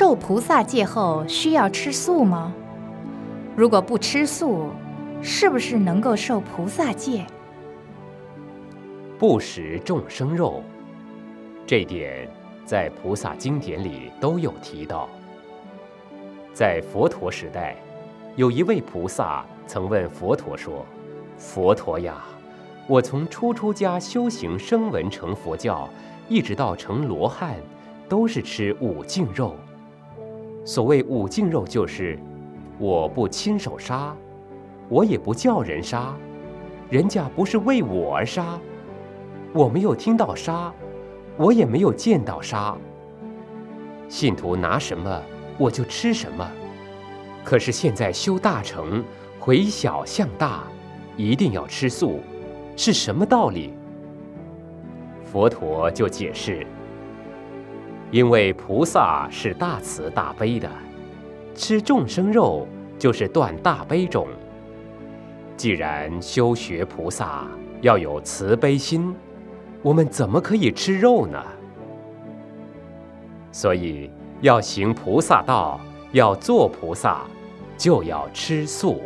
受菩萨戒后需要吃素吗？如果不吃素，是不是能够受菩萨戒？不食众生肉，这点在菩萨经典里都有提到。在佛陀时代，有一位菩萨曾问佛陀说：“佛陀呀，我从初出家修行声闻成佛教，一直到成罗汉，都是吃五净肉。所谓五净肉，就是我不亲手杀，我也不叫人杀，人家不是为我而杀，我没有听到杀，我也没有见到杀。信徒拿什么？”我就吃什么，可是现在修大成，回小向大，一定要吃素，是什么道理？佛陀就解释：因为菩萨是大慈大悲的，吃众生肉就是断大悲种。既然修学菩萨要有慈悲心，我们怎么可以吃肉呢？所以。要行菩萨道，要做菩萨，就要吃素。